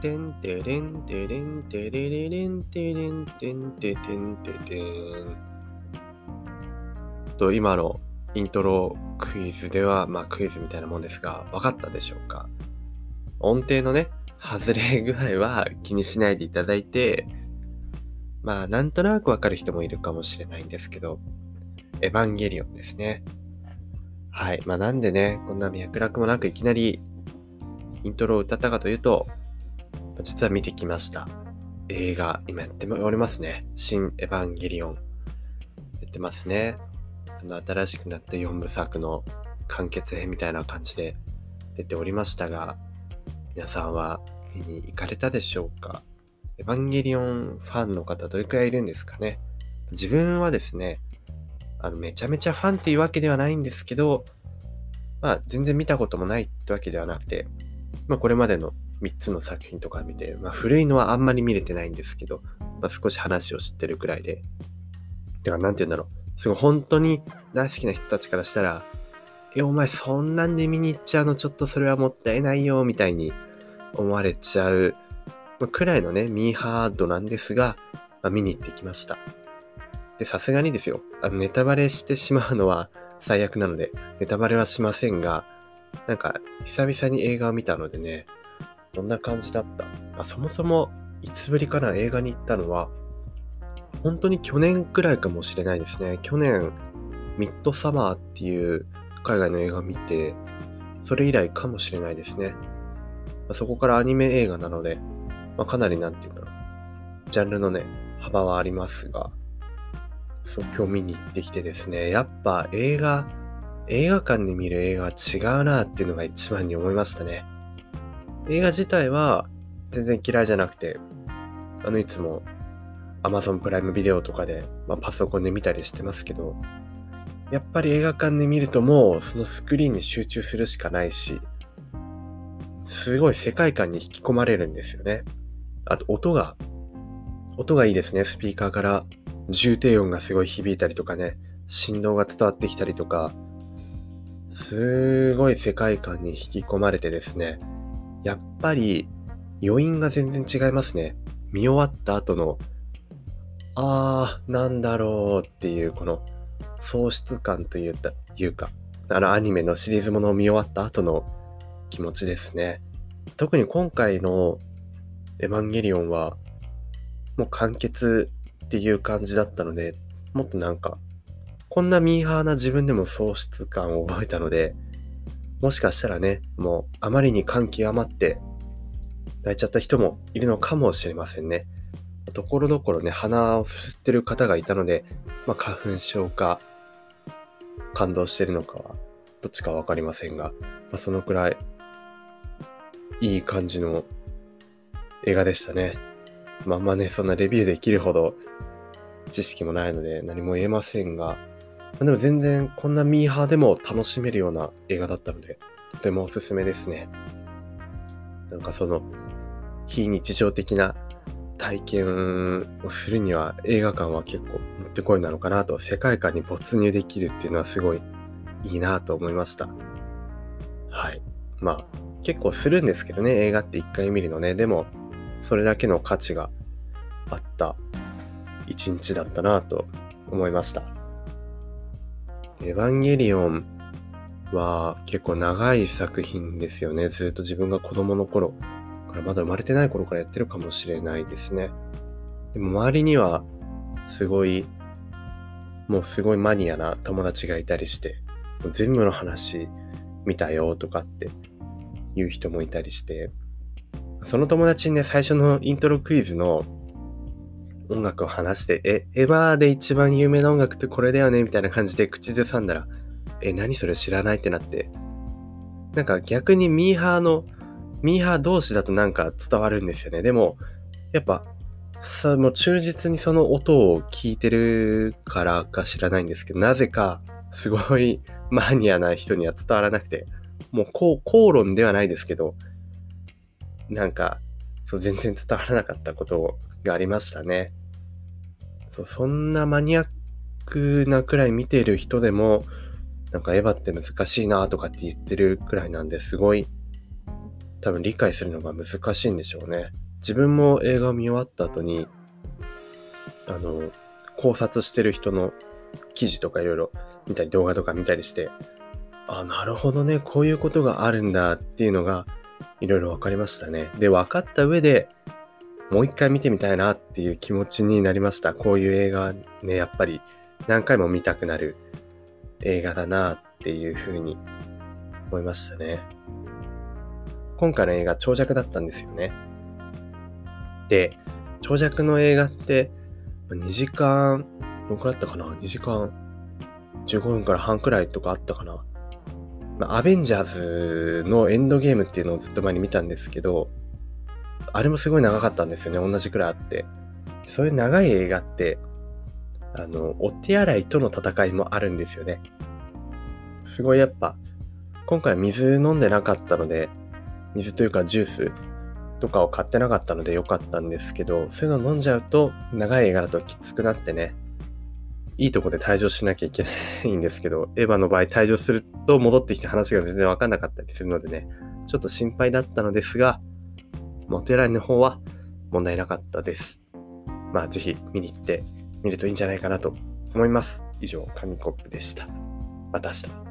てんてれんてれんてれれれんてれんてんててんててん。と、今のイントロクイズでは、まあクイズみたいなもんですが、分かったでしょうか？音程のね、外れ具合は気にしないでいただいて、まあなんとなくわかる人もいるかもしれないんですけど、エヴァンゲリオンですね。はい。まあなんでね、こんな脈絡もなくいきなりイントロを歌ったかというと、実は見てきました。映画、今やっておりますね。新エヴァンゲリオン。やってますね。あの、新しくなった4部作の完結編みたいな感じで出ておりましたが、皆さんは見に行かれたでしょうか？エヴァンゲリオンファンの方どれくらいいるんですかね？自分はですね、あの、めちゃめちゃファンっていうわけではないんですけど、まあ、全然見たこともないってわけではなくて、まあ、これまでの3つの作品とか見て、まあ、古いのはあんまり見れてないんですけど、まあ、少し話を知ってるくらいで。では、なんて言うんだろう。すごい本当に大好きな人たちからしたら、え、お前そんなんで見に行っちゃうの？ちょっとそれはもったいないよ、みたいに思われちゃう、まあ、くらいのね、ミーハードなんですが、まあ、見に行ってきました。で、さすがにですよ、あのネタバレしてしまうのは最悪なので、ネタバレはしませんが、なんか、久々に映画を見たのでね、どんな感じだった。あそもそも、いつぶりかな映画に行ったのは、本当に去年くらいかもしれないですね。去年、ミッドサマーっていう海外の映画を見て、それ以来かもしれないですね。ま、そこからアニメ映画なので、まあ、かなりなんて言うんだろう。ジャンルのね、幅はありますが、そう、今日見に行ってきてですね、やっぱ映画、映画館で見る映画は違うなっていうのが一番に思いましたね。映画自体は全然嫌いじゃなくて、あのいつも Amazon プライムビデオとかで、まあ、パソコンで見たりしてますけど、やっぱり映画館で見るともうそのスクリーンに集中するしかないし、すごい世界観に引き込まれるんですよね。あと音が、音がいいですね。スピーカーから重低音がすごい響いたりとかね、振動が伝わってきたりとか、すごい世界観に引き込まれてですね、やっぱり余韻が全然違いますね。見終わった後の、あー、なんだろうっていうこの喪失感といういうか、あのアニメのシリーズものを見終わった後の気持ちですね。特に今回のエヴァンゲリオンはもう完結っていう感じだったので、もっとなんかこんなミーハーな自分でも喪失感を覚えたので、もしかしたらね、もうあまりに感極まって泣いちゃった人もいるのかもしれませんね。ところどころね、鼻をすすってる方がいたので、まあ、花粉症か、感動してるのかは、どっちかわかりませんが、まあ、そのくらい、いい感じの映画でしたね。まあまあね、そんなレビューできるほど知識もないので何も言えませんが、でも全然こんなミーハーでも楽しめるような映画だったので、とてもおすすめですね。なんかその、非日常的な体験をするには映画館は結構もってこいなのかなと、世界観に没入できるっていうのはすごいいいなと思いました。はい。まあ、結構するんですけどね、映画って一回見るのね。でも、それだけの価値があった一日だったなと思いました。エヴァンゲリオンは結構長い作品ですよね。ずっと自分が子供の頃からまだ生まれてない頃からやってるかもしれないですね。でも周りにはすごい、もうすごいマニアな友達がいたりして、全部の話見たよとかって言う人もいたりして、その友達にね、最初のイントロクイズの音楽を話して、え、エヴァーで一番有名な音楽ってこれだよねみたいな感じで口ずさんだら、え、何それ知らないってなって、なんか逆にミーハーの、ミーハー同士だとなんか伝わるんですよね。でも、やっぱ、さ、もう忠実にその音を聞いてるからか知らないんですけど、なぜか、すごい マニアな人には伝わらなくて、もう口論ではないですけど、なんか、そう全然伝わらなかったことがありましたね。そうそんなマニアックなくらい見てる人でも、なんかエヴァって難しいなとかって言ってるくらいなんですごい多分理解するのが難しいんでしょうね。自分も映画を見終わった後に、あの、考察してる人の記事とかいろいろ見たり動画とか見たりして、あ、なるほどね、こういうことがあるんだっていうのがいろいろ分かりましたね。で、分かった上でもう一回見てみたいなっていう気持ちになりました。こういう映画ね、やっぱり何回も見たくなる映画だなっていうふうに思いましたね。今回の映画長尺だったんですよね。で、長尺の映画って2時間、どんくらいあったかな ?2 時間15分から半くらいとかあったかな？アベンジャーズのエンドゲームっていうのをずっと前に見たんですけど、あれもすごい長かったんですよね。同じくらいあって。そういう長い映画って、あの、お手洗いとの戦いもあるんですよね。すごいやっぱ、今回水飲んでなかったので、水というかジュースとかを買ってなかったので良かったんですけど、そういうの飲んじゃうと長い映画だときつくなってね、いいとこで退場しなきゃいけないんですけど、エヴァの場合退場すると戻ってきて話が全然わかんなかったりするのでね、ちょっと心配だったのですが、モテラインの方は問題なかったです。まあ、ぜひ見に行ってみるといいんじゃないかなと思います。以上、紙コップでした。また明日。